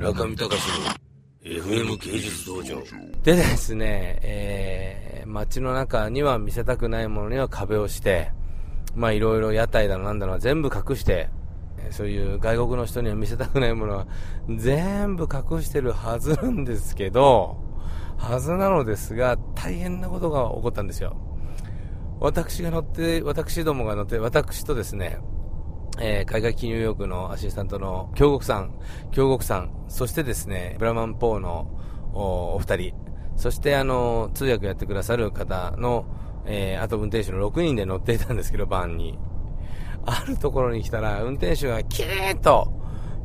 中見隆の FM 芸術道場でですね、えー、街の中には見せたくないものには壁をして、まあいろいろ屋台だのなんだのは全部隠して、そういう外国の人には見せたくないものは全部隠してるはずなんですけど、はずなのですが、大変なことが起こったんですよ。私が乗って、私どもが乗って、私とですね、えー、海外金融用具のアシスタントの京極さん、京極さん、そしてですね、ブラマンポーのお二人、そしてあの、通訳やってくださる方の、えー、あと運転手の6人で乗っていたんですけど、バンに。あるところに来たら、運転手がキーッと、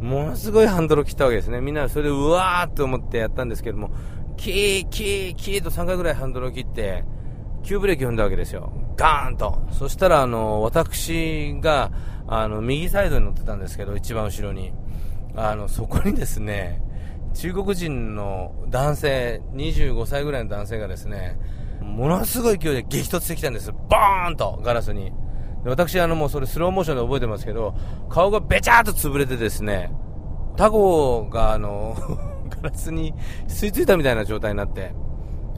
ものすごいハンドルを切ったわけですね。みんなそれでうわーって思ってやったんですけども、キー、キー、キーと3回ぐらいハンドルを切って、急ブレーキ踏んだわけですよ。ガーンと。そしたら、あの、私が、あの、右サイドに乗ってたんですけど、一番後ろに。あの、そこにですね、中国人の男性、25歳ぐらいの男性がですね、ものすごい勢いで激突してきたんです。バーンと、ガラスに。私、あの、もうそれスローモーションで覚えてますけど、顔がべちゃーっと潰れてですね、タコが、あの、ガラスに吸い付いたみたいな状態になって、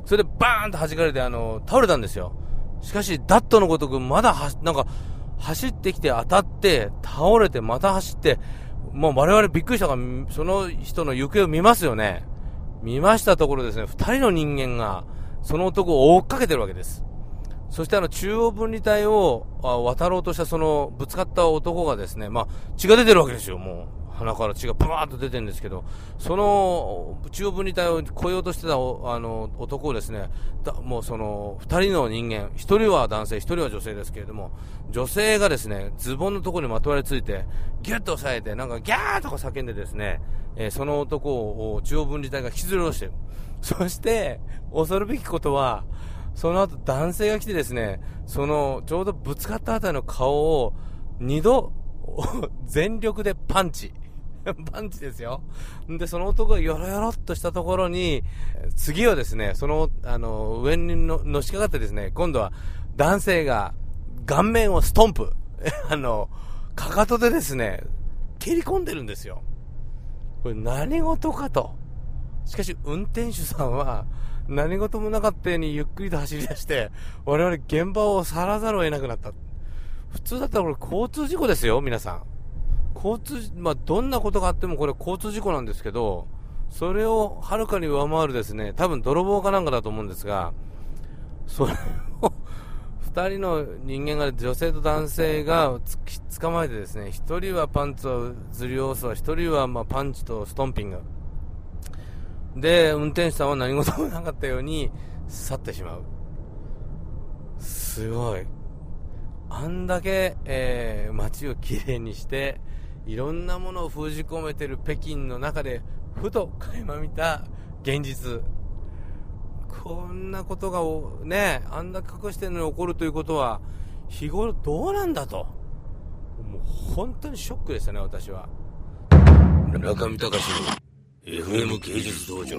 それでバーンと弾かれて、あの、倒れたんですよ。しかし、ダットのごとく、まだは、なんか、走ってきて当たって、倒れて、また走って、もう我々びっくりしたから、その人の行方を見ますよね。見ましたところですね、二人の人間が、その男を追っかけてるわけです。そしてあの中央分離帯を渡ろうとしたそのぶつかった男がですね、まあ血が出てるわけですよ、もう。鼻から血がブワーッと出てるんですけど、その中央分離帯を越えようとしてたあの男をですね、もうその2人の人間、1人は男性、1人は女性ですけれども、女性がですね、ズボンのところにまとわりついて、ギュッと押さえて、なんかギャーとか叫んでですね、えー、その男を中央分離帯が引きずり下ろしてる。そして、恐るべきことは、その後男性が来てですね、そのちょうどぶつかったあたりの顔を2度全力でパンチ。パンチですよ。で、その男がよろよろっとしたところに、次はですね、その、あの、上にののしかかってですね、今度は男性が顔面をストンプ。あの、かかとでですね、蹴り込んでるんですよ。これ何事かと。しかし、運転手さんは、何事もなかったようにゆっくりと走り出して、我々現場を去らざるを得なくなった。普通だったらこれ交通事故ですよ、皆さん。交通、まあ、どんなことがあってもこれ交通事故なんですけど、それをはるかに上回るですね、多分泥棒かなんかだと思うんですが、それを、2人の人間が、女性と男性がつ捕まえてですね、1人はパンツをずり下ろすわ、1人はまパンチとストンピング。で、運転手さんは何事もなかったように去ってしまう。すごい。あんだけ、えー、街をきれいにして、いろんなものを封じ込めてる北京の中で、ふと垣間見た現実。こんなことがね、あんな隠してるのに起こるということは、日頃どうなんだと。もう本当にショックでしたね、私は。中見隆の FM 芸術道場。